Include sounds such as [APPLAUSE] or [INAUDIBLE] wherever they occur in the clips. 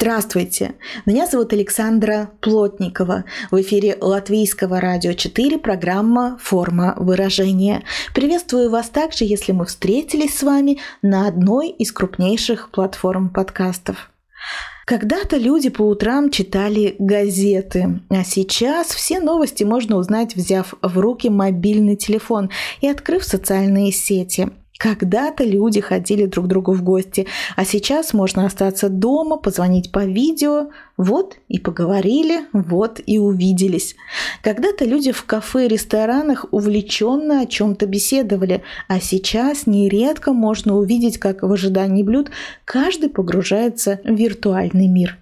Здравствуйте! Меня зовут Александра Плотникова. В эфире Латвийского радио 4 программа «Форма выражения». Приветствую вас также, если мы встретились с вами на одной из крупнейших платформ подкастов. Когда-то люди по утрам читали газеты, а сейчас все новости можно узнать, взяв в руки мобильный телефон и открыв социальные сети – когда-то люди ходили друг к другу в гости, а сейчас можно остаться дома, позвонить по видео, вот и поговорили, вот и увиделись. Когда-то люди в кафе и ресторанах увлеченно о чем-то беседовали, а сейчас нередко можно увидеть, как в ожидании блюд каждый погружается в виртуальный мир.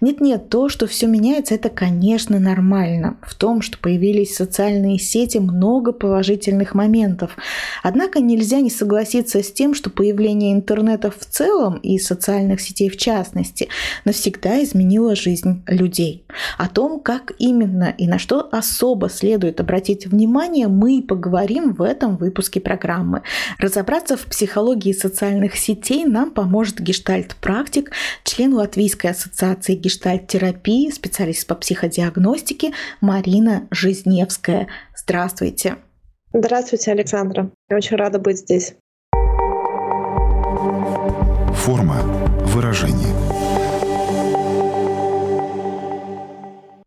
Нет-нет, то, что все меняется, это, конечно, нормально. В том, что появились социальные сети, много положительных моментов. Однако нельзя не согласиться с тем, что появление интернета в целом и социальных сетей в частности навсегда изменило жизнь людей. О том, как именно и на что особо следует обратить внимание, мы поговорим в этом выпуске программы. Разобраться в психологии социальных сетей нам поможет гештальт-практик, член Латвийской ассоциации гештальт-терапии, специалист по психодиагностике Марина Жизневская. Здравствуйте. Здравствуйте, Александра. Я очень рада быть здесь. Форма выражения –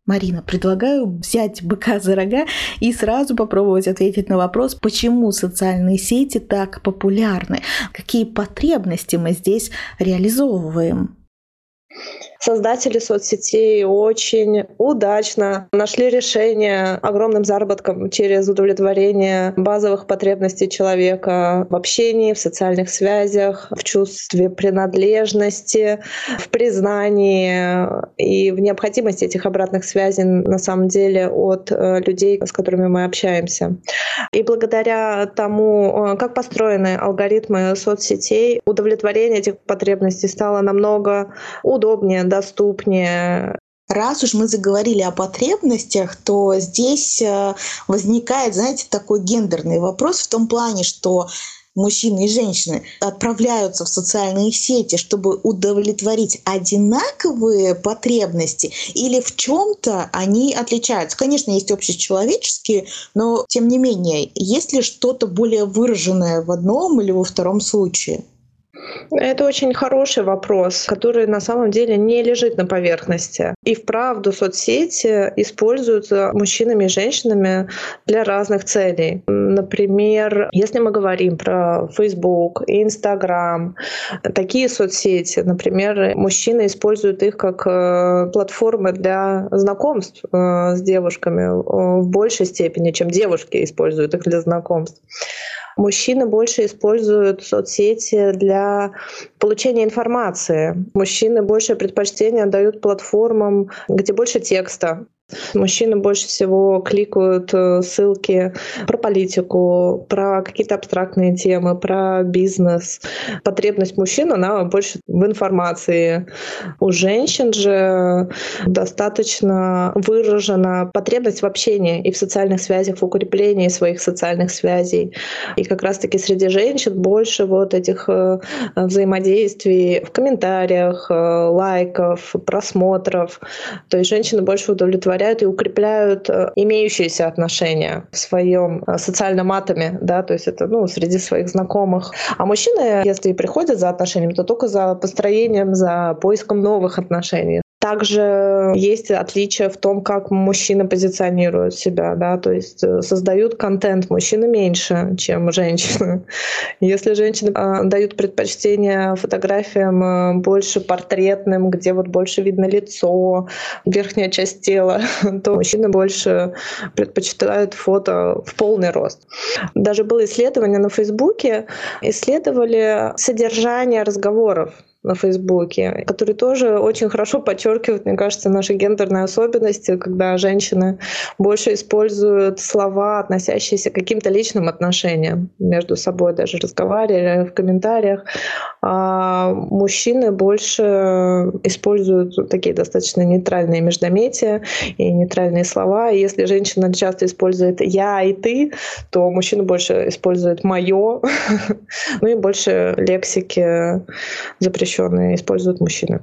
Марина, предлагаю взять быка за рога и сразу попробовать ответить на вопрос, почему социальные сети так популярны, какие потребности мы здесь реализовываем. Создатели соцсетей очень удачно нашли решение огромным заработком через удовлетворение базовых потребностей человека в общении, в социальных связях, в чувстве принадлежности, в признании и в необходимости этих обратных связей на самом деле от э, людей, с которыми мы общаемся. И благодаря тому, э, как построены алгоритмы соцсетей, удовлетворение этих потребностей стало намного удобнее, доступнее. Раз уж мы заговорили о потребностях, то здесь э, возникает, знаете, такой гендерный вопрос в том плане, что мужчины и женщины отправляются в социальные сети, чтобы удовлетворить одинаковые потребности, или в чем-то они отличаются. Конечно, есть общечеловеческие, но тем не менее, есть ли что-то более выраженное в одном или во втором случае? Это очень хороший вопрос, который на самом деле не лежит на поверхности. И вправду соцсети используются мужчинами и женщинами для разных целей. Например, если мы говорим про Facebook, Instagram, такие соцсети, например, мужчины используют их как э, платформы для знакомств э, с девушками э, в большей степени, чем девушки используют их для знакомств. Мужчины больше используют соцсети для получения информации. Мужчины больше предпочтения дают платформам, где больше текста, Мужчины больше всего кликают э, ссылки про политику, про какие-то абстрактные темы, про бизнес. Потребность мужчин, она больше в информации. У женщин же достаточно выражена потребность в общении и в социальных связях, в укреплении своих социальных связей. И как раз-таки среди женщин больше вот этих э, взаимодействий в комментариях, э, лайков, просмотров. То есть женщины больше удовлетворены удовлетворяют и укрепляют э, имеющиеся отношения в своем э, социальном атоме, да, то есть это, ну, среди своих знакомых. А мужчины, если и приходят за отношениями, то только за построением, за поиском новых отношений. Также есть отличие в том, как мужчины позиционируют себя, да, то есть э, создают контент мужчины меньше, чем женщины. [LAUGHS] Если женщины э, дают предпочтение фотографиям э, больше портретным, где вот больше видно лицо, верхняя часть тела, [LAUGHS] то мужчины больше предпочитают фото в полный рост. Даже было исследование на Фейсбуке, исследовали содержание разговоров на Фейсбуке, который тоже очень хорошо подчеркивает, мне кажется, наши гендерные особенности, когда женщины больше используют слова, относящиеся к каким-то личным отношениям между собой, даже разговаривали в комментариях. а мужчины больше используют такие достаточно нейтральные междометия и нейтральные слова. И если женщина часто использует «я» и «ты», то мужчина больше использует «моё», [LAUGHS] ну и больше лексики запрещенные используют мужчины.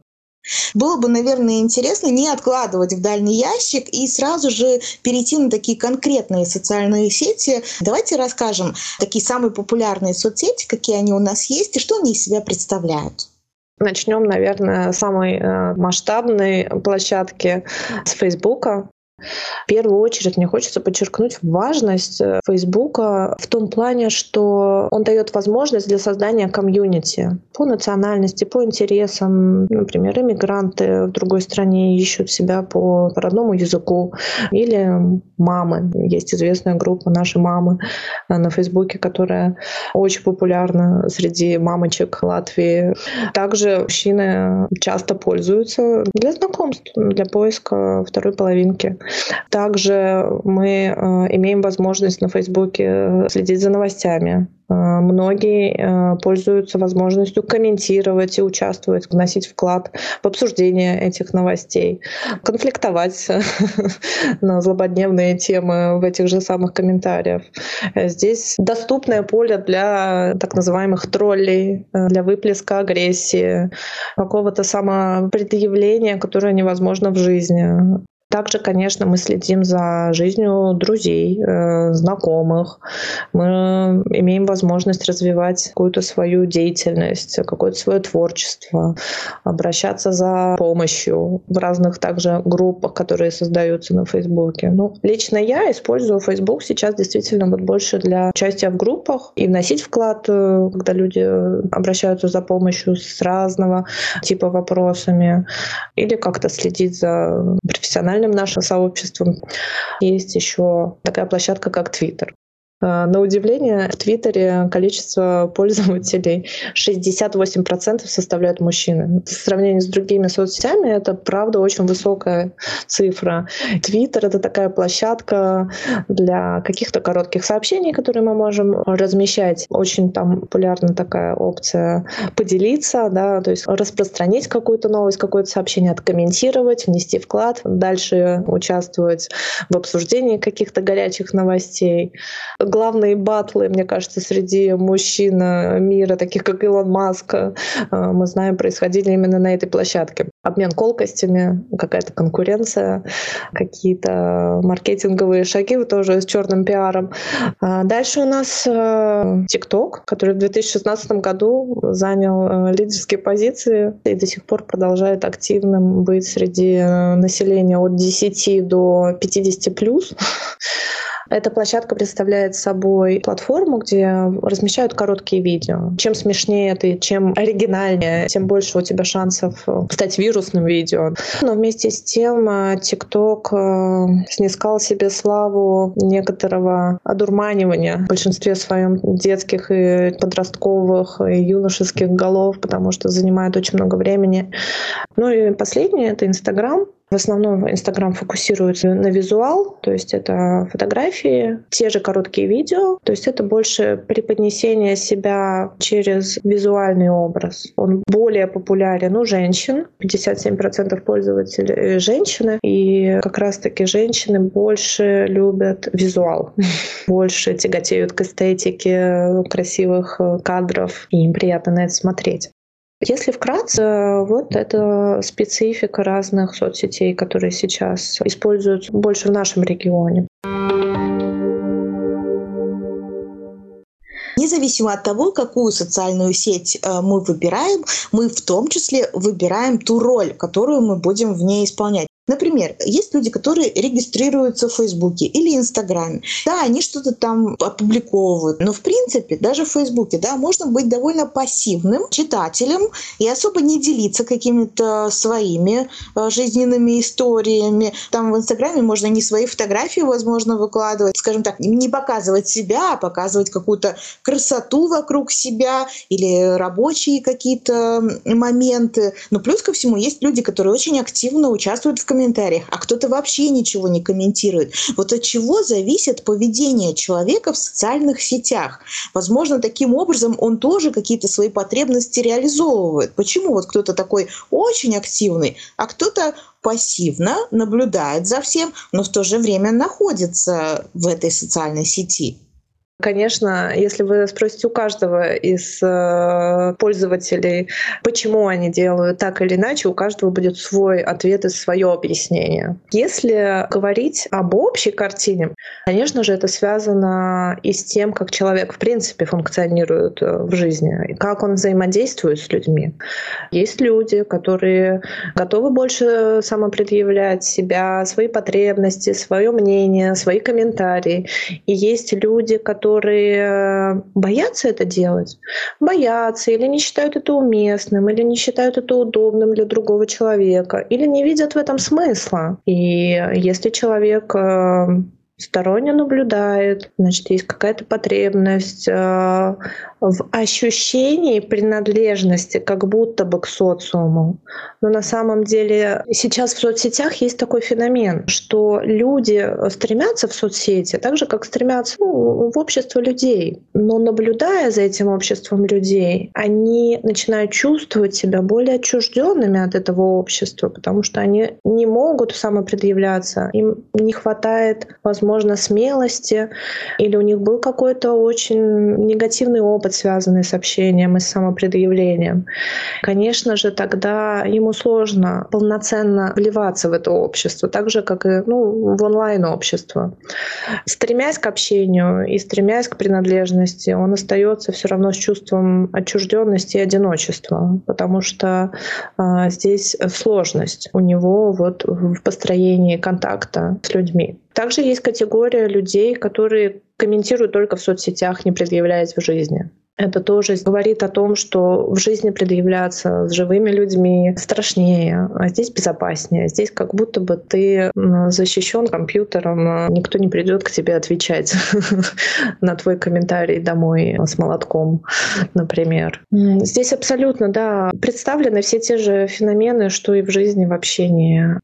Было бы, наверное, интересно не откладывать в дальний ящик и сразу же перейти на такие конкретные социальные сети. Давайте расскажем такие самые популярные соцсети, какие они у нас есть и что они из себя представляют. Начнем, наверное, с самой э, масштабной площадки с Фейсбука. В первую очередь мне хочется подчеркнуть важность э, Фейсбука в том плане, что он дает возможность для создания комьюнити по национальности, по интересам. Например, иммигранты в другой стране ищут себя по родному языку. Или мамы. Есть известная группа «Наши мамы» на Фейсбуке, которая очень популярна среди мамочек Латвии. Также мужчины часто пользуются для знакомств, для поиска второй половинки. Также мы э, имеем возможность на Фейсбуке следить за новостями. Э, многие э, пользуются возможностью комментировать и участвовать, вносить вклад в обсуждение этих новостей, конфликтовать [LAUGHS] на злободневные темы в этих же самых комментариях. Здесь доступное поле для так называемых троллей, для выплеска агрессии, какого-то самопредъявления, которое невозможно в жизни. Также, конечно, мы следим за жизнью друзей, э, знакомых. Мы имеем возможность развивать какую-то свою деятельность, какое-то свое творчество, обращаться за помощью в разных также группах, которые создаются на Фейсбуке. Ну, лично я использую Facebook сейчас действительно вот больше для участия в группах и вносить вклад, э, когда люди обращаются за помощью с разного типа вопросами, или как-то следить за профессиональным профессиональным нашим сообществом. Есть еще такая площадка, как Twitter. Э, на удивление, в Твиттере количество пользователей [LAUGHS] 68% составляют мужчины. В сравнении с другими соцсетями это, правда, очень высокая цифра. Твиттер — это такая площадка для каких-то коротких сообщений, которые мы можем размещать. Очень там популярна такая опция поделиться, да, то есть распространить какую-то новость, какое-то сообщение, откомментировать, внести вклад, дальше участвовать в обсуждении каких-то горячих новостей главные батлы, мне кажется, среди мужчин э, мира, таких как Илон Маск, э, мы знаем, происходили именно на этой площадке. Обмен колкостями, какая-то конкуренция, какие-то маркетинговые шаги тоже с черным пиаром. А дальше у нас TikTok, э, который в 2016 году занял лидерские позиции и до сих пор продолжает активным быть среди населения от 10 до 50 плюс. Эта площадка представляет собой платформу, где размещают короткие видео. Чем смешнее ты, чем оригинальнее, тем больше у тебя шансов э, стать вирусным видео. Но вместе с тем э, TikTok э, снискал себе славу некоторого одурманивания в большинстве своем детских и подростковых и юношеских голов, потому что занимает очень много времени. Ну и последнее — это Инстаграм, в основном Инстаграм фокусируется на визуал, то есть это фотографии, те же короткие видео, то есть это больше преподнесение себя через визуальный образ. Он более популярен у женщин, 57% пользователей женщины, и как раз-таки женщины больше любят визуал, [LAUGHS] больше тяготеют к эстетике красивых кадров, и им приятно на это смотреть. Если вкратце, вот это специфика разных соцсетей, которые сейчас используются больше в нашем регионе. Независимо от того, какую социальную сеть э, мы выбираем, мы в том числе выбираем ту роль, которую мы будем в ней исполнять. Например, есть люди, которые регистрируются в Фейсбуке или Инстаграме. Да, они что-то там опубликовывают, но в принципе даже в Фейсбуке да, можно быть довольно пассивным читателем и особо не делиться какими-то своими э, жизненными историями. Там в Инстаграме можно не свои фотографии, возможно, выкладывать, скажем так, не показывать себя, а показывать какую-то красоту вокруг себя или рабочие какие-то моменты. Но плюс ко всему есть люди, которые очень активно участвуют в комментариях, а кто-то вообще ничего не комментирует. Вот от чего зависит поведение человека в социальных сетях? Возможно, таким образом он тоже какие-то свои потребности реализовывает. Почему вот кто-то такой очень активный, а кто-то пассивно наблюдает за всем, но в то же время находится в этой социальной сети. Конечно, если вы спросите у каждого из э, пользователей, почему они делают так или иначе, у каждого будет свой ответ и свое объяснение. Если говорить об общей картине, конечно же, это связано и с тем, как человек в принципе функционирует э, в жизни, и как он взаимодействует с людьми. Есть люди, которые готовы больше самопредъявлять себя, свои потребности, свое мнение, свои комментарии. И есть люди, которые которые э, боятся это делать, боятся или не считают это уместным, или не считают это удобным для другого человека, или не видят в этом смысла. И если человек э, сторонне наблюдает, значит, есть какая-то потребность э, в ощущении принадлежности как будто бы к социуму. Но на самом деле сейчас в соцсетях есть такой феномен, что люди стремятся в соцсети так же, как стремятся ну, в общество людей. Но наблюдая за этим обществом людей, они начинают чувствовать себя более отчужденными от этого общества, потому что они не могут самопредъявляться, им не хватает, возможно, смелости, или у них был какой-то очень негативный опыт, связанный с общением и с самопредъявлением. Конечно же, тогда ему сложно полноценно вливаться в это общество, так же, как и ну, в онлайн-общество. Стремясь к общению и стремясь к принадлежности, он остается все равно с чувством отчужденности и одиночества, потому что э, здесь сложность у него вот в построении контакта с людьми. Также есть категория людей, которые комментируют только в соцсетях, не предъявляясь в жизни. Это тоже говорит о том, что в жизни предъявляться с живыми людьми страшнее, а здесь безопаснее. Здесь как будто бы ты защищен компьютером, а никто не придет к тебе отвечать [LAUGHS] на твой комментарий домой с молотком, например. Здесь абсолютно, да, представлены все те же феномены, что и в жизни в общении.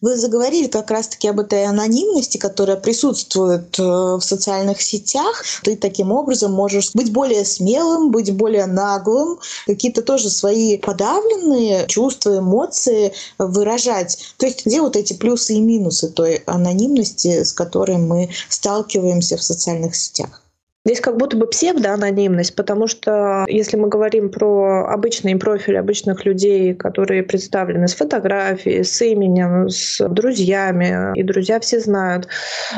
Вы заговорили как раз-таки об этой анонимности, которая присутствует э, в социальных сетях. Ты таким образом можешь быть более смелым, быть более наглым, какие-то тоже свои подавленные чувства, эмоции выражать. То есть где вот эти плюсы и минусы той анонимности, с которой мы сталкиваемся в социальных сетях? Здесь как будто бы псевдоанонимность, потому что если мы говорим про обычный профиль обычных людей, которые представлены с фотографией, с именем, с друзьями, и друзья все знают,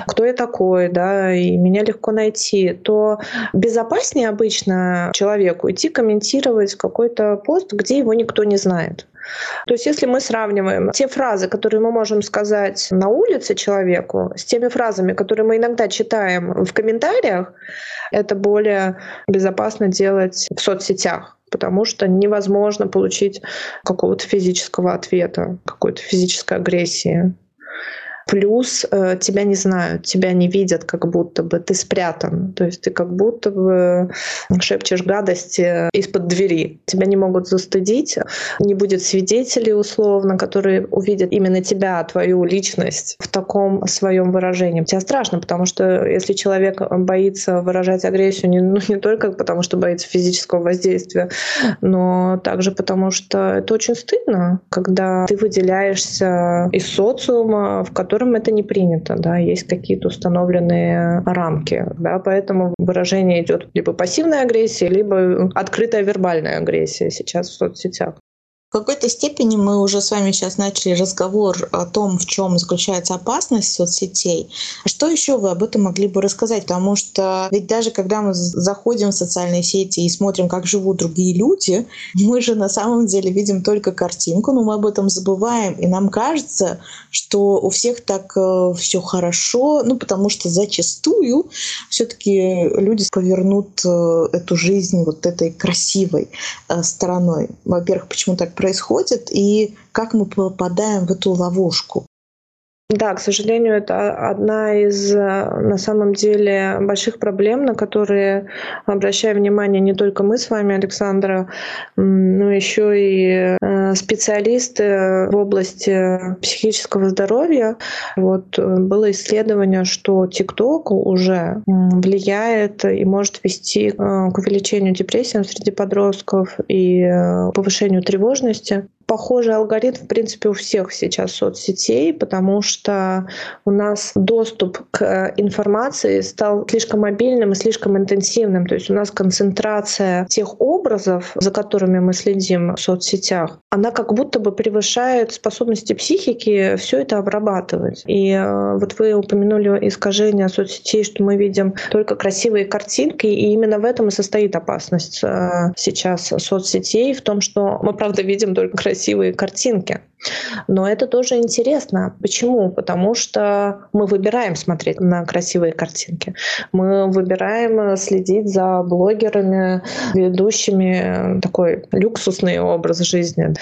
кто я такой, да, и меня легко найти, то безопаснее обычно человеку идти комментировать какой-то пост, где его никто не знает. То есть если мы сравниваем те фразы, которые мы можем сказать на улице человеку, с теми фразами, которые мы иногда читаем в комментариях, это более безопасно делать в соцсетях потому что невозможно получить какого-то физического ответа, какой-то физической агрессии. Плюс э, тебя не знают, тебя не видят, как будто бы ты спрятан. То есть ты как будто бы шепчешь гадости из-под двери. Тебя не могут застыдить, не будет свидетелей условно, которые увидят именно тебя, твою личность в таком своем выражении. Тебе страшно, потому что если человек боится выражать агрессию не, ну, не только потому, что боится физического воздействия, но также потому, что это очень стыдно, когда ты выделяешься из социума, в котором котором это не принято, да, есть какие-то установленные рамки, да, поэтому выражение идет либо пассивная агрессия, либо открытая вербальная агрессия сейчас в соцсетях. В какой-то степени мы уже с вами сейчас начали разговор о том, в чем заключается опасность соцсетей. Что еще вы об этом могли бы рассказать? Потому что ведь даже когда мы заходим в социальные сети и смотрим, как живут другие люди, [LAUGHS] мы же на самом деле видим только картинку, но мы об этом забываем. И нам кажется, что у всех так э, все хорошо, ну потому что зачастую все-таки люди повернут э, эту жизнь вот этой красивой э, стороной. Во-первых, почему так происходит и как мы попадаем в эту ловушку. Да, к сожалению, это одна из, на самом деле, больших проблем, на которые обращаем внимание не только мы с вами, Александра, но еще и э, специалисты в области психического здоровья. Вот э, было исследование, что TikTok уже влияет и может вести э, к увеличению депрессии среди подростков и повышению тревожности похожий алгоритм, в принципе, у всех сейчас соцсетей, потому что у нас доступ к информации стал слишком мобильным и слишком интенсивным. То есть у нас концентрация тех образов, за которыми мы следим в соцсетях, она как будто бы превышает способности психики все это обрабатывать. И э, вот вы упомянули искажение соцсетей, что мы видим только красивые картинки, и именно в этом и состоит опасность э, сейчас соцсетей, в том, что мы, правда, видим только красивые красивые картинки. Но это тоже интересно. Почему? Потому что мы выбираем смотреть на красивые картинки. Мы выбираем следить за блогерами, ведущими такой люксусный образ жизни.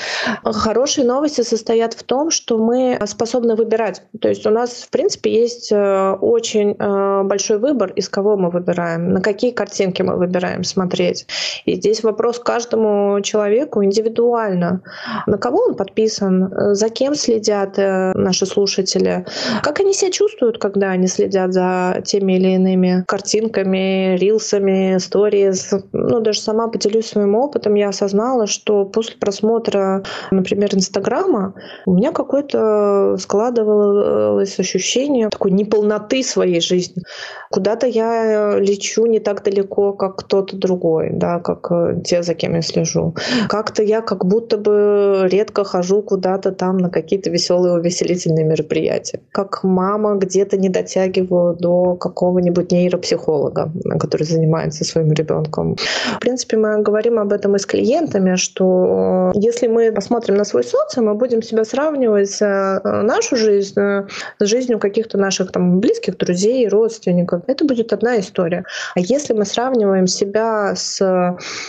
Хорошие новости состоят в том, что мы способны выбирать. То есть у нас, в принципе, есть э, очень э, большой выбор, из кого мы выбираем, на какие картинки мы выбираем смотреть. И здесь вопрос каждому человеку индивидуально. На кого он подписан, Э, за кем следят э, наши слушатели, как они себя чувствуют, когда они следят за теми или иными картинками, рилсами, сториз. Ну, даже сама поделюсь своим опытом, я осознала, что после просмотра, например, Инстаграма, у меня какое-то складывалось ощущение такой неполноты своей жизни. Куда-то я лечу не так далеко, как кто-то другой, да, как э, те, за кем я слежу. Как-то я как будто бы редко хожу куда-то там на какие-то веселые увеселительные мероприятия. Как мама где-то не дотягиваю до какого-нибудь нейропсихолога, который занимается своим ребенком. В принципе, мы говорим об этом и с клиентами, что если мы посмотрим на свой социум, мы будем себя сравнивать э, нашу жизнь э, с жизнью каких-то наших там близких друзей, родственников. Это будет одна история. А если мы сравниваем себя с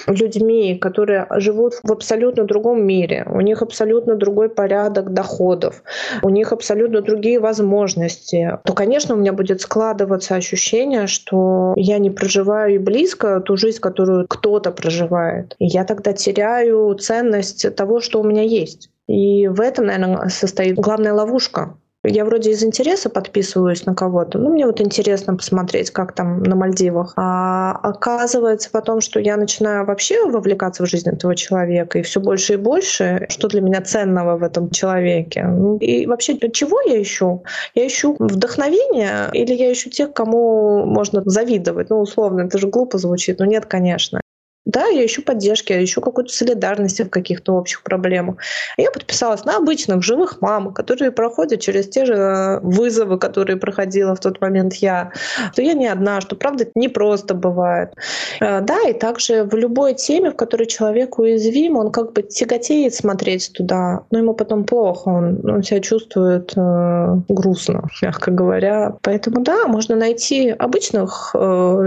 людьми, которые живут в абсолютно другом мире, у них абсолютно другой порядок доходов, у них абсолютно другие возможности, то, конечно, у меня будет складываться ощущение, что я не проживаю и близко ту жизнь, которую кто-то проживает. И я тогда теряю ценность того, что у меня есть. И в этом, наверное, состоит главная ловушка я вроде из интереса подписываюсь на кого-то, ну, мне вот интересно посмотреть, как там на Мальдивах. А оказывается потом, что я начинаю вообще вовлекаться в жизнь этого человека, и все больше и больше, что для меня ценного в этом человеке. И вообще, чего я ищу? Я ищу вдохновение или я ищу тех, кому можно завидовать? Ну, условно, это же глупо звучит, но нет, конечно. Да, я ищу поддержки, я ищу какую-то солидарность в каких-то общих проблемах. Я подписалась на обычных живых мам, которые проходят через те же э, вызовы, которые проходила в тот момент я. Что я не одна, что правда не просто бывает. Э, да, и также в любой теме, в которой человек уязвим, он как бы тяготеет смотреть туда, но ему потом плохо, он, он себя чувствует э, грустно, мягко говоря. Поэтому да, можно найти обычных э,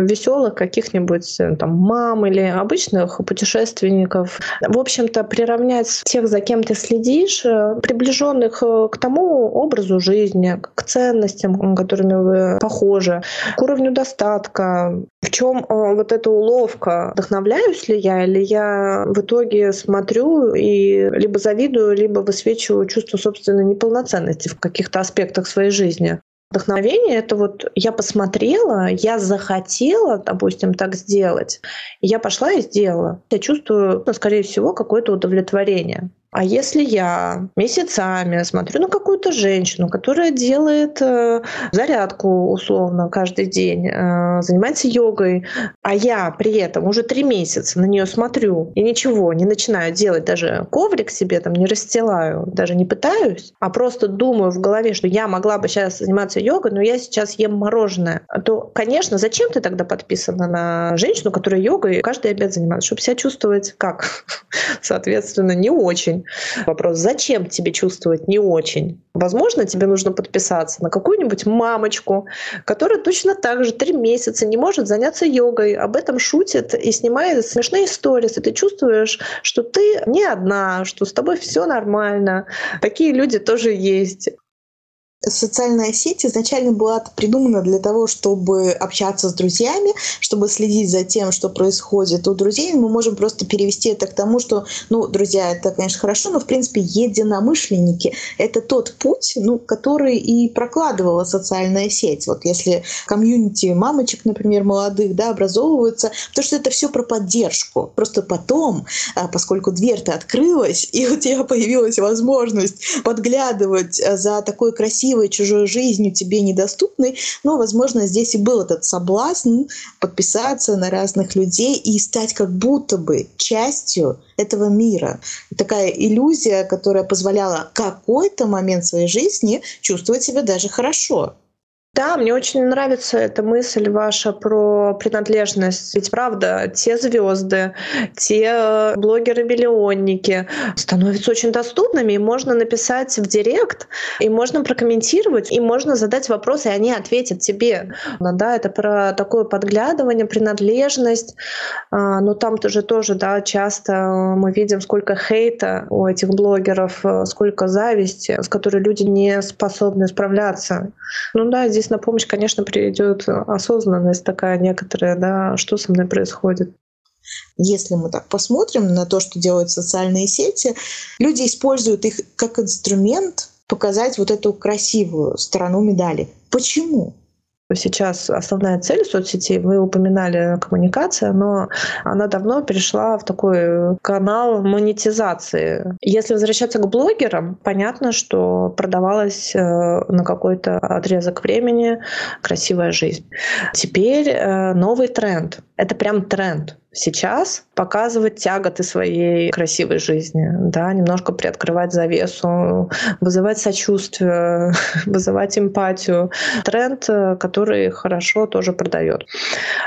веселых каких-нибудь э, там мам или обычных путешественников. В общем-то, приравнять тех, за кем ты следишь, э, приближенных э, к тому образу жизни, к ценностям, которыми вы похожи, к уровню достатка. В чем э, вот эта уловка? Вдохновляюсь ли я, или я в итоге смотрю и либо завидую, либо высвечиваю чувство собственной неполноценности в каких-то аспектах своей жизни. Вдохновение — это вот я посмотрела, я захотела, допустим, так сделать, я пошла и сделала. Я чувствую, ну, скорее всего, какое-то удовлетворение. А если я месяцами смотрю на какую-то женщину, которая делает э, зарядку условно каждый день, э, занимается йогой, а я при этом уже три месяца на нее смотрю и ничего не начинаю делать, даже коврик себе там не расстилаю, даже не пытаюсь, а просто думаю в голове, что я могла бы сейчас заниматься йогой, но я сейчас ем мороженое, то, конечно, зачем ты тогда подписана на женщину, которая йогой каждый обед занимается, чтобы себя чувствовать как? [LAUGHS] Соответственно, не очень. Вопрос, зачем тебе чувствовать не очень? Возможно, тебе нужно подписаться на какую-нибудь мамочку, которая точно так же три месяца не может заняться йогой, об этом шутит и снимает смешные истории. Ты чувствуешь, что ты не одна, что с тобой все нормально. Такие люди тоже есть. Социальная сеть изначально была придумана для того, чтобы общаться с друзьями, чтобы следить за тем, что происходит у друзей. Мы можем просто перевести это к тому, что, ну, друзья, это, конечно, хорошо, но, в принципе, единомышленники — это тот путь, ну, который и прокладывала социальная сеть. Вот если комьюнити мамочек, например, молодых, да, образовываются, потому что это все про поддержку. Просто потом, а, поскольку дверь-то открылась, [LAUGHS] и у тебя появилась возможность подглядывать а, за такой красивой красивой чужой жизнью тебе недоступной, но, возможно, здесь и был этот соблазн подписаться на разных людей и стать как будто бы частью этого мира. Такая иллюзия, которая позволяла какой-то момент своей жизни чувствовать себя даже хорошо. Да, мне очень нравится эта мысль ваша про принадлежность. Ведь правда, те звезды, те блогеры-миллионники становятся очень доступными, и можно написать в директ, и можно прокомментировать, и можно задать вопрос, и они ответят тебе. Да, это про такое подглядывание, принадлежность. А, но там тоже тоже, да, часто мы видим, сколько хейта у этих блогеров, сколько зависти, с которой люди не способны справляться. Ну да, здесь здесь на помощь, конечно, придет осознанность такая некоторая, да, что со мной происходит. Если мы так посмотрим на то, что делают социальные сети, люди используют их как инструмент показать вот эту красивую сторону медали. Почему? Сейчас основная цель соцсетей, вы упоминали коммуникация, но она давно перешла в такой канал монетизации. Если возвращаться к блогерам, понятно, что продавалась э, на какой-то отрезок времени красивая жизнь. Теперь э, новый тренд. Это прям тренд сейчас показывать тяготы своей красивой жизни, да, немножко приоткрывать завесу, вызывать сочувствие, [LAUGHS] вызывать эмпатию. Тренд, э, который хорошо тоже продает.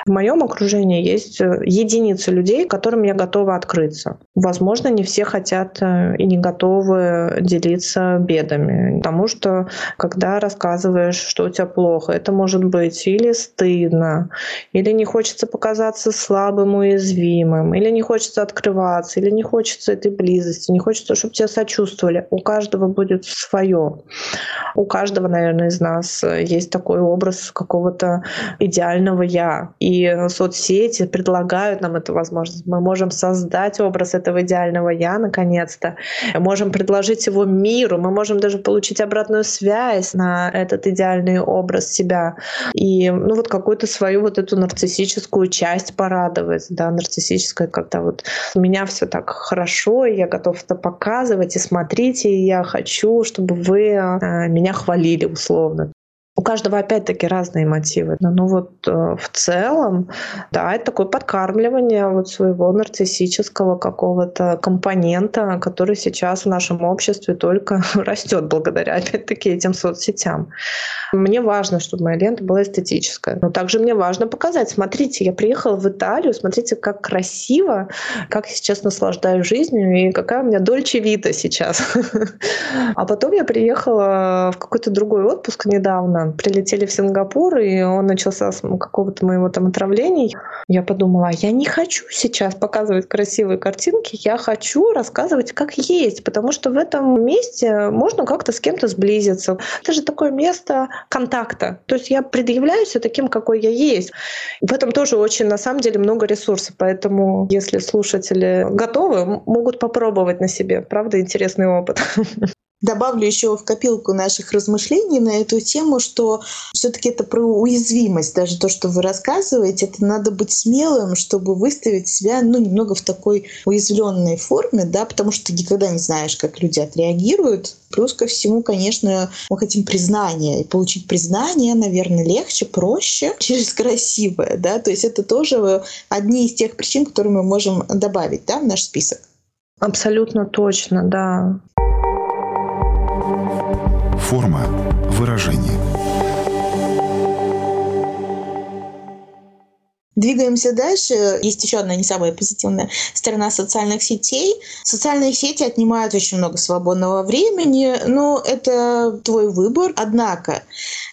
В моем окружении есть э, единицы людей, которым я готова открыться. Возможно, не все хотят э, и не готовы делиться бедами, потому что когда рассказываешь, что у тебя плохо, это может быть или стыдно, или не хочется показаться слабым уязвимым, или не хочется открываться, или не хочется этой близости, не хочется, чтобы тебя сочувствовали. У каждого будет свое. У каждого, наверное, из нас есть такой образ какого-то идеального «я». И соцсети предлагают нам эту возможность. Мы можем создать образ этого идеального «я» наконец-то. Можем предложить его миру. Мы можем даже получить обратную связь на этот идеальный образ себя. И ну, вот какую-то свою вот эту нарциссическую часть порадовать. Да, когда вот у меня все так хорошо, и я готов это показывать, и смотрите, и я хочу, чтобы вы э, меня хвалили условно. У каждого опять-таки разные мотивы. Но ну вот э, в целом, да, это такое подкармливание вот своего нарциссического какого-то компонента, который сейчас в нашем обществе только [LAUGHS] растет благодаря опять-таки этим соцсетям. Мне важно, чтобы моя лента была эстетическая. Но также мне важно показать, смотрите, я приехала в Италию, смотрите, как красиво, как я сейчас наслаждаюсь жизнью и какая у меня дольче вида сейчас. [LAUGHS] А потом я приехала в какой-то другой отпуск недавно, прилетели в Сингапур, и он начался с какого-то моего там отравления. Я подумала, я не хочу сейчас показывать красивые картинки, я хочу рассказывать, как есть, потому что в этом месте можно как-то с кем-то сблизиться. Это же такое место контакта. То есть я предъявляюсь таким, какой я есть. В этом тоже очень, на самом деле, много ресурсов. Поэтому, если слушатели готовы, могут попробовать на себе. Правда, интересный опыт. [LAUGHS] Добавлю еще в копилку наших размышлений на эту тему, что все-таки это про уязвимость. Даже то, что вы рассказываете, это надо быть смелым, чтобы выставить себя ну, немного в такой уязвленной форме, да, потому что ты никогда не знаешь, как люди отреагируют. Плюс ко всему, конечно, мы хотим признания. И получить признание, наверное, легче, проще [LAUGHS] через красивое. Да? То есть это тоже одни из тех причин, которые мы можем добавить да, в наш список. Абсолютно точно, да. Форма выражения. Двигаемся дальше. Есть еще одна не самая позитивная сторона социальных сетей. Социальные сети отнимают очень много свободного времени, но это твой выбор. Однако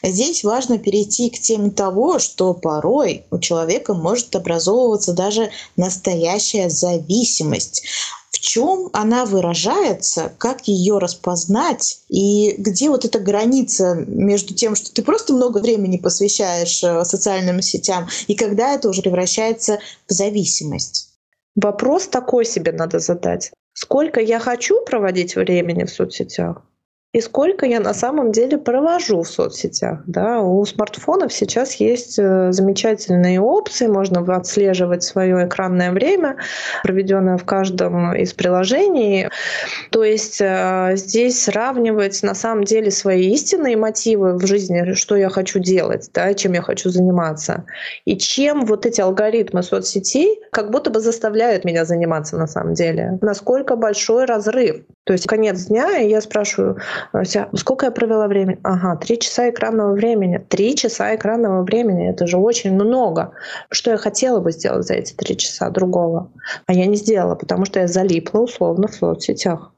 здесь важно перейти к теме того, что порой у человека может образовываться даже настоящая зависимость чем она выражается, как ее распознать и где вот эта граница между тем, что ты просто много времени посвящаешь э, социальным сетям, и когда это уже превращается в зависимость. Вопрос такой себе надо задать. Сколько я хочу проводить времени в соцсетях? И сколько я на самом деле провожу в соцсетях. Да? У смартфонов сейчас есть э, замечательные опции, можно отслеживать свое экранное время, проведенное в каждом из приложений. То есть э, здесь сравнивать на самом деле свои истинные мотивы в жизни, что я хочу делать, да, чем я хочу заниматься, и чем вот эти алгоритмы соцсетей как будто бы заставляют меня заниматься на самом деле. Насколько большой разрыв. То есть конец дня, и я спрашиваю, Вся, сколько я провела времени? Ага, три часа экранного времени. Три часа экранного времени. Это же очень много. Что я хотела бы сделать за эти три часа другого? А я не сделала, потому что я залипла условно в соцсетях.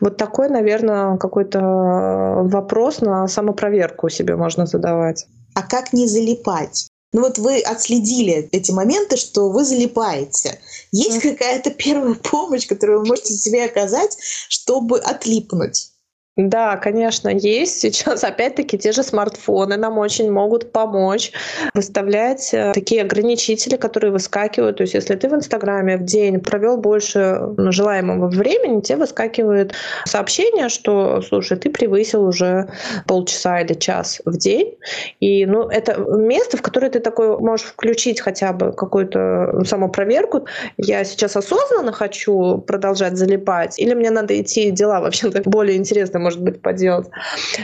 Вот такой, наверное, какой-то вопрос на самопроверку себе можно задавать. А как не залипать? Ну вот вы отследили эти моменты, что вы залипаете. Есть какая-то первая помощь, которую вы можете себе оказать, чтобы отлипнуть? Да, конечно, есть. Сейчас, [LAUGHS] опять-таки, те же смартфоны нам очень могут помочь выставлять э, такие ограничители, которые выскакивают. То есть, если ты в Инстаграме в день провел больше ну, желаемого времени, тебе выскакивает сообщение, что, слушай, ты превысил уже полчаса или час в день. И ну, это место, в которое ты такой можешь включить хотя бы какую-то самопроверку. Я сейчас осознанно хочу продолжать залипать, или мне надо идти дела вообще-то более интересные может быть, поделать.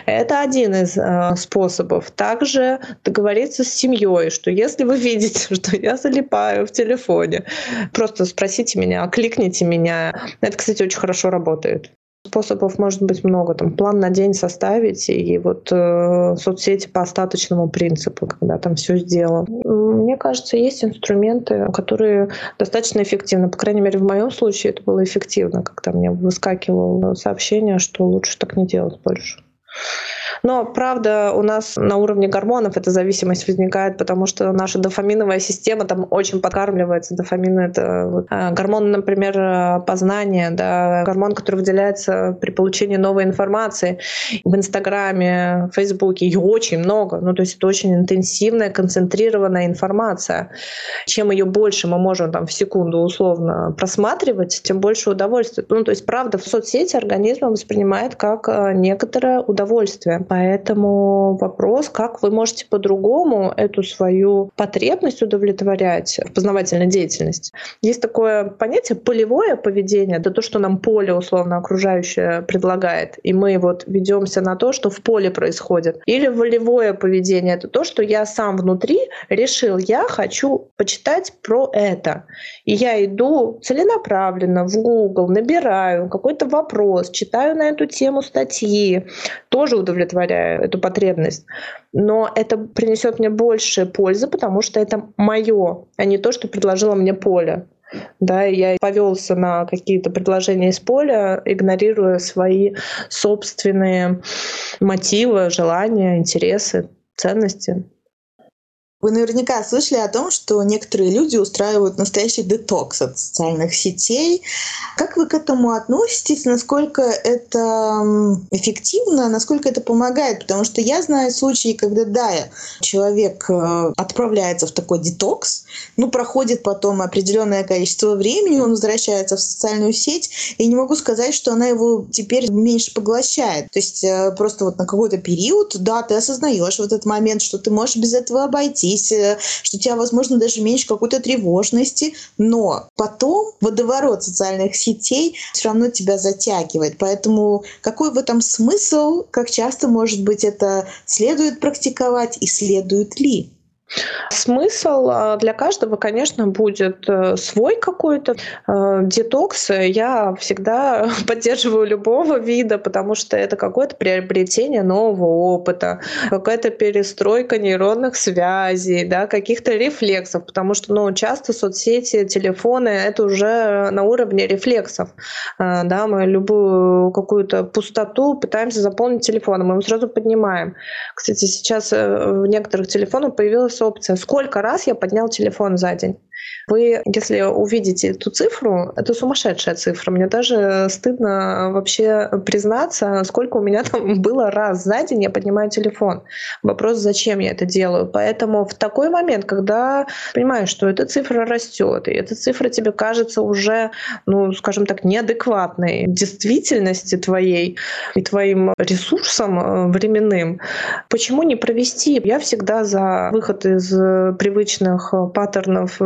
Это один из э, способов. Также договориться с семьей, что если вы видите, [LAUGHS] что я залипаю в телефоне, просто спросите меня, кликните меня. Это, кстати, очень хорошо работает. Способов может быть много. Там план на день составить и вот э, соцсети по остаточному принципу, когда там все сделано. Мне кажется, есть инструменты, которые достаточно эффективны. По крайней мере, в моем случае это было эффективно, когда мне выскакивало сообщение, что лучше так не делать больше. Но, правда, у нас на уровне гормонов эта зависимость возникает, потому что наша дофаминовая система там очень подкармливается. Дофамин — это вот, а, гормон, например, познания, да, гормон, который выделяется при получении новой информации. В Инстаграме, в Фейсбуке ее очень много. Ну, то есть это очень интенсивная, концентрированная информация. Чем ее больше мы можем там в секунду условно просматривать, тем больше удовольствия. Ну, то есть, правда, в соцсети организм воспринимает как а, некоторое удовольствие. Поэтому вопрос, как вы можете по-другому эту свою потребность удовлетворять в познавательной деятельности. Есть такое понятие полевое поведение, это то, что нам поле условно окружающее предлагает, и мы вот ведемся на то, что в поле происходит. Или волевое поведение, это то, что я сам внутри решил, я хочу почитать про это. И я иду целенаправленно в Google, набираю какой-то вопрос, читаю на эту тему статьи, тоже удовлетворяю удовлетворяю эту потребность. Но это принесет мне больше пользы, потому что это мое, а не то, что предложило мне поле. Да, я повелся на какие-то предложения из поля, игнорируя свои собственные мотивы, желания, интересы, ценности. Вы наверняка слышали о том, что некоторые люди устраивают настоящий детокс от социальных сетей. Как вы к этому относитесь? Насколько это эффективно? Насколько это помогает? Потому что я знаю случаи, когда, да, человек э, отправляется в такой детокс, ну, проходит потом определенное количество времени, он возвращается в социальную сеть, и не могу сказать, что она его теперь меньше поглощает. То есть э, просто вот на какой-то период, да, ты осознаешь в этот момент, что ты можешь без этого обойти обойтись, э, что у тебя, возможно, даже меньше какой-то тревожности, но потом водоворот социальных сетей все равно тебя затягивает. Поэтому какой в этом смысл, как часто, может быть, это следует практиковать и следует ли? Смысл а, для каждого, конечно, будет э, свой какой-то. Э, детокс я всегда [LAUGHS] поддерживаю любого вида, потому что это какое-то приобретение нового опыта, какая-то перестройка нейронных связей, да, каких-то рефлексов, потому что ну, часто соцсети, телефоны — это уже на уровне рефлексов. Э, да, мы любую какую-то пустоту пытаемся заполнить телефоном, мы его сразу поднимаем. Кстати, сейчас в некоторых телефонах появилась опция, сколько раз я поднял телефон за день. Вы, если увидите эту цифру, это сумасшедшая цифра. Мне даже стыдно вообще признаться, сколько у меня там [LAUGHS] было раз за день я поднимаю телефон. Вопрос, зачем я это делаю. Поэтому в такой момент, когда понимаешь, что эта цифра растет, и эта цифра тебе кажется уже, ну, скажем так, неадекватной действительности твоей и твоим ресурсом э, временным, почему не провести? Я всегда за выход из привычных паттернов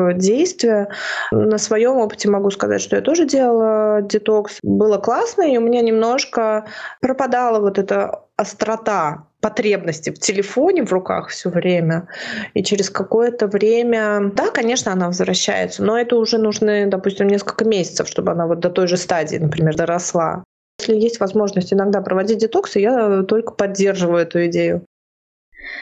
действия. На своем опыте могу сказать, что я тоже делала детокс. Было классно, и у меня немножко пропадала вот эта острота потребности в телефоне в руках все время. И через какое-то время, да, конечно, она возвращается, но это уже нужны, допустим, несколько месяцев, чтобы она вот до той же стадии, например, доросла. Если есть возможность иногда проводить детоксы, я только поддерживаю эту идею.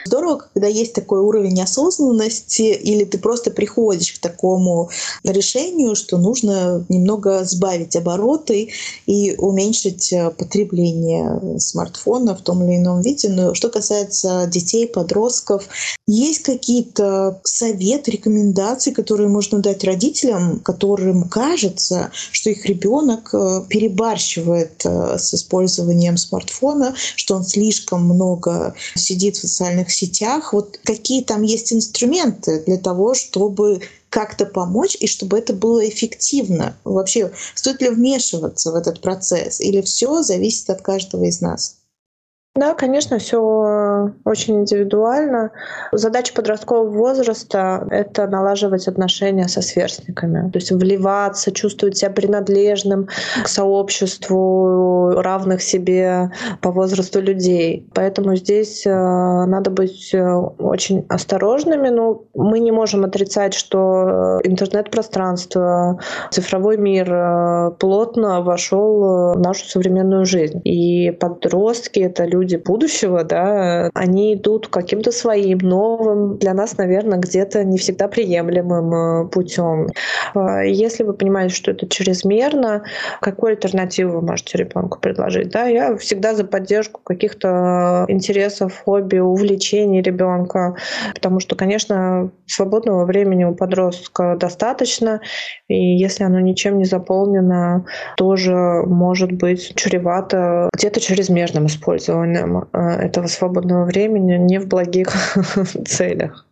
Здорово, когда есть такой уровень осознанности, или ты просто приходишь к такому решению, что нужно немного сбавить обороты и уменьшить э, потребление смартфона в том или ином виде. Но что касается детей, подростков, есть какие-то советы, рекомендации, которые можно дать родителям, которым кажется, что их ребенок э, перебарщивает э, с использованием смартфона, что он слишком много сидит в социальных социальных сетях, вот какие там есть инструменты для того, чтобы как-то помочь и чтобы это было эффективно. Вообще, стоит ли вмешиваться в этот процесс или все зависит от каждого из нас? Да, конечно, все очень индивидуально. Задача подросткового возраста — это налаживать отношения со сверстниками, то есть вливаться, чувствовать себя принадлежным к сообществу равных себе по возрасту людей. Поэтому здесь э, надо быть э, очень осторожными. Но мы не можем отрицать, что интернет-пространство, цифровой мир э, плотно вошел в нашу современную жизнь. И подростки — это люди, люди будущего, да, они идут каким-то своим новым, для нас, наверное, где-то не всегда приемлемым э, путем. Э, если вы понимаете, что это чрезмерно, какую альтернативу вы можете ребенку предложить? Да, я всегда за поддержку каких-то интересов, хобби, увлечений ребенка, потому что, конечно, свободного времени у подростка достаточно, и если оно ничем не заполнено, тоже может быть чревато где-то чрезмерным использованием э, этого свободного времени не в благих [LAUGHS] целях.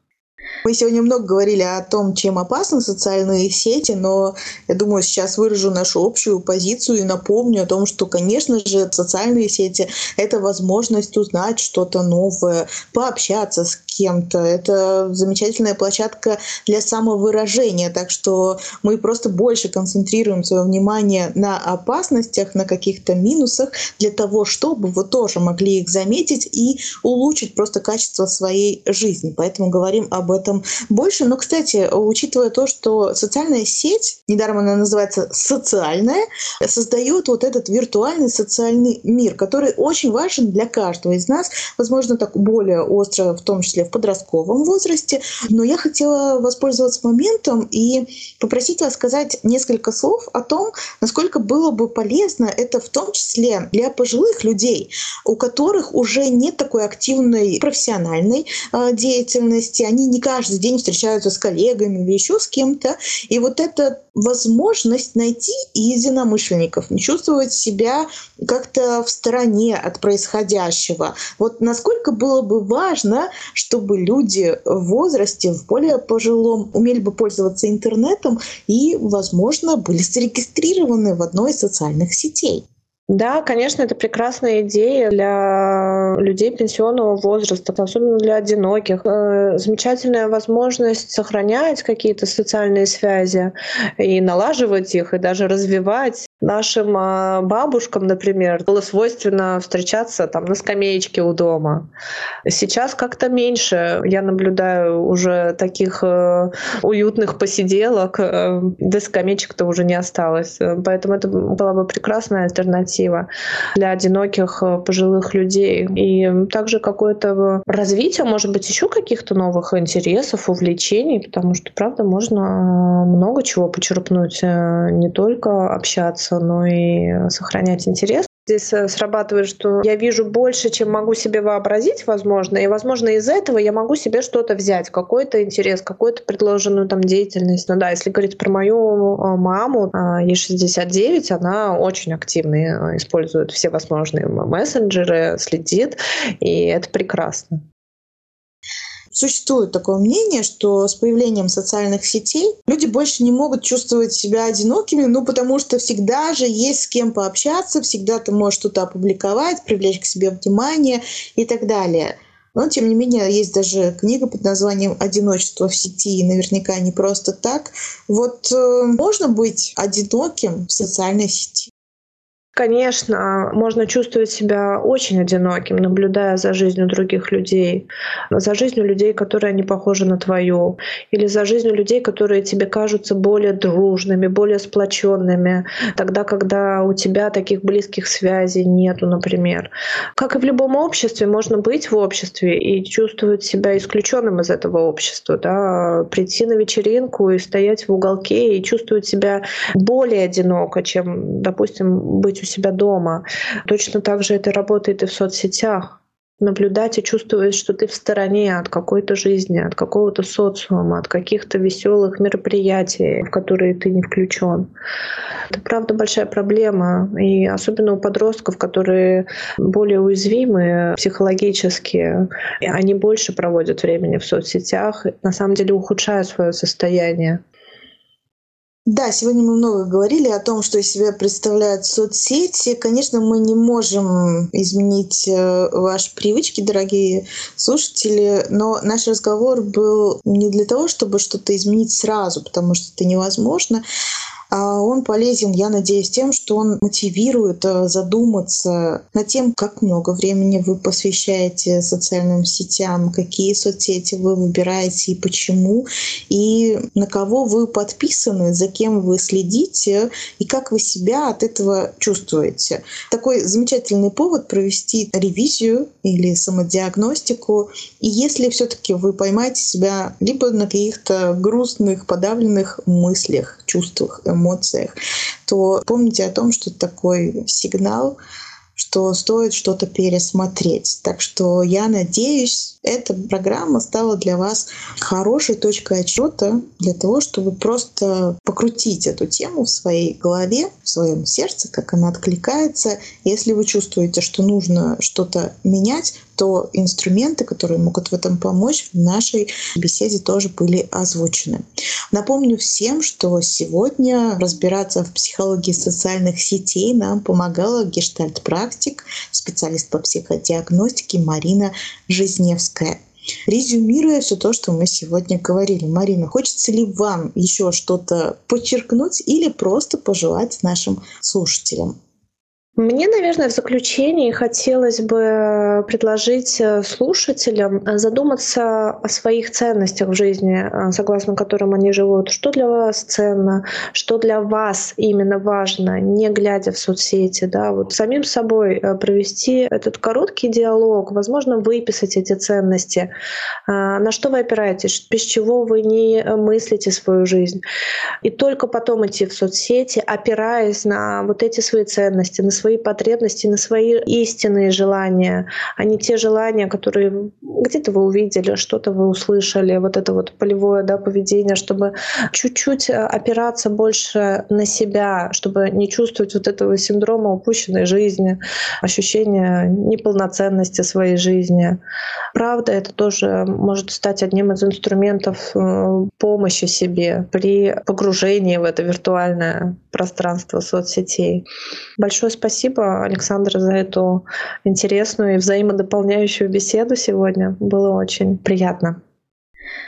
Мы сегодня много говорили о том, чем опасны социальные сети, но я думаю, сейчас выражу нашу общую позицию и напомню о том, что, конечно же, социальные сети — это возможность узнать что-то новое, пообщаться с кем-то. Это замечательная площадка для самовыражения, так что мы просто больше концентрируем свое внимание на опасностях, на каких-то минусах для того, чтобы вы тоже могли их заметить и улучшить просто качество своей жизни. Поэтому говорим об этом этом больше. Но, кстати, учитывая то, что социальная сеть, недаром она называется социальная, создает вот этот виртуальный социальный мир, который очень важен для каждого из нас, возможно, так более остро, в том числе в подростковом возрасте. Но я хотела воспользоваться моментом и попросить вас сказать несколько слов о том, насколько было бы полезно это в том числе для пожилых людей, у которых уже нет такой активной профессиональной э, деятельности, они не каждый день встречаются с коллегами или еще с кем-то. И вот эта возможность найти единомышленников, не чувствовать себя как-то в стороне от происходящего. Вот насколько было бы важно, чтобы люди в возрасте, в более пожилом, умели бы пользоваться интернетом и, возможно, были зарегистрированы в одной из социальных сетей. Да, конечно, это прекрасная идея для людей пенсионного возраста, особенно для одиноких. Э, замечательная возможность сохранять какие-то социальные связи и налаживать их, и даже развивать. Нашим а, бабушкам, например, было свойственно встречаться там на скамеечке у дома. Сейчас как-то меньше. Я наблюдаю уже таких э, уютных посиделок, э, да скамеечек-то уже не осталось. Поэтому это была бы прекрасная альтернатива для одиноких э, пожилых людей. И также какое-то развитие, может быть, еще каких-то новых интересов, увлечений, потому что, правда, можно много чего почерпнуть, не только общаться, но и сохранять интерес. Здесь э, срабатывает, что я вижу больше, чем могу себе вообразить, возможно, и, возможно, из этого я могу себе что-то взять, какой-то интерес, какую-то предложенную там деятельность. Ну да, если говорить про мою э, маму, а, ей 69, она очень активно э, использует все возможные мессенджеры, следит, и это прекрасно. Существует такое мнение, что с появлением социальных сетей люди больше не могут чувствовать себя одинокими, ну потому что всегда же есть с кем пообщаться, всегда ты можешь что-то опубликовать, привлечь к себе внимание и так далее. Но, тем не менее, есть даже книга под названием «Одиночество в сети», и наверняка не просто так. Вот э, можно быть одиноким в социальной сети? Конечно, можно чувствовать себя очень одиноким, наблюдая за жизнью других людей, за жизнью людей, которые не похожи на твою, или за жизнью людей, которые тебе кажутся более дружными, более сплоченными, тогда, когда у тебя таких близких связей нету, например. Как и в любом обществе, можно быть в обществе и чувствовать себя исключенным из этого общества, да? прийти на вечеринку и стоять в уголке и чувствовать себя более одиноко, чем, допустим, быть у себя дома. Точно так же это работает и в соцсетях наблюдать и чувствовать, что ты в стороне от какой-то жизни, от какого-то социума, от каких-то веселых мероприятий, в которые ты не включен. Это правда большая проблема. И особенно у подростков, которые более уязвимы психологически, они больше проводят времени в соцсетях, на самом деле ухудшая свое состояние. Да, сегодня мы много говорили о том, что из себя представляют соцсети. Конечно, мы не можем изменить э, ваши привычки, дорогие слушатели, но наш разговор был не для того, чтобы что-то изменить сразу, потому что это невозможно, он полезен, я надеюсь, тем, что он мотивирует э, задуматься над тем, как много времени вы посвящаете социальным сетям, какие соцсети вы выбираете и почему, и на кого вы подписаны, за кем вы следите и как вы себя от этого чувствуете. Такой замечательный повод провести ревизию или самодиагностику. И если все-таки вы поймаете себя либо на каких-то грустных, подавленных мыслях, чувствах, эмоциях, то помните о том, что такой сигнал, что стоит что-то пересмотреть. Так что я надеюсь, эта программа стала для вас хорошей точкой отчета для того, чтобы просто покрутить эту тему в своей голове, в своем сердце, как она откликается. Если вы чувствуете, что нужно что-то менять, то инструменты, которые могут в этом помочь, в нашей беседе тоже были озвучены. Напомню всем, что сегодня разбираться в психологии социальных сетей нам помогала гештальт-практик, специалист по психодиагностике Марина Жизневская. Резюмируя все то, что мы сегодня говорили, Марина, хочется ли вам еще что-то подчеркнуть или просто пожелать нашим слушателям? Мне, наверное, в заключении хотелось бы предложить э, слушателям задуматься о своих ценностях в жизни, э, согласно которым они живут. Что для вас ценно, что для вас именно важно, не глядя в соцсети. Да? Вот самим собой э, провести этот короткий диалог, возможно, выписать эти ценности, на что вы опираетесь, без чего вы не мыслите свою жизнь. И только потом идти в соцсети, опираясь на вот эти свои ценности, на свои свои потребности, на свои истинные желания, а не те желания, которые где-то вы увидели, что-то вы услышали, вот это вот полевое да, поведение, чтобы чуть-чуть э, опираться больше на себя, чтобы не чувствовать вот этого синдрома упущенной жизни, ощущения неполноценности своей жизни. Правда, это тоже может стать одним из инструментов э, помощи себе при погружении в это виртуальное пространство соцсетей. Большое спасибо Александр, за эту интересную и взаимодополняющую беседу сегодня. Было очень приятно.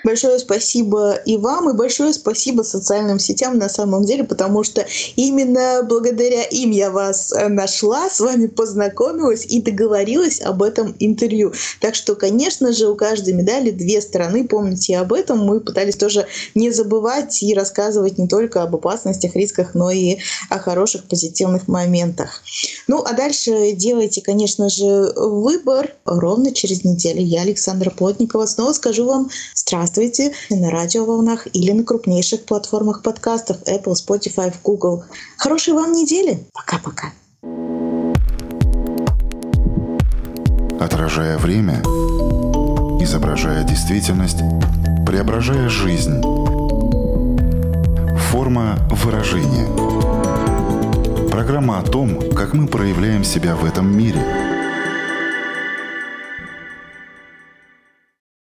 Большое спасибо и вам, и большое спасибо социальным сетям на самом деле, потому что именно благодаря им я вас э, нашла, с вами познакомилась и договорилась об этом интервью. Так что, конечно же, у каждой медали две стороны, помните об этом. Мы пытались тоже не забывать и рассказывать не только об опасностях, рисках, но и о хороших позитивных моментах. Ну, а дальше делайте, конечно же, выбор ровно через неделю. Я, Александра Плотникова, снова скажу вам Здравствуйте на радиоволнах или на крупнейших платформах подкастов Apple, Spotify, Google. Хорошей вам недели. Пока-пока. отражая время, изображая действительность, преображая жизнь. Форма выражения. Программа о том, как мы проявляем себя в этом мире –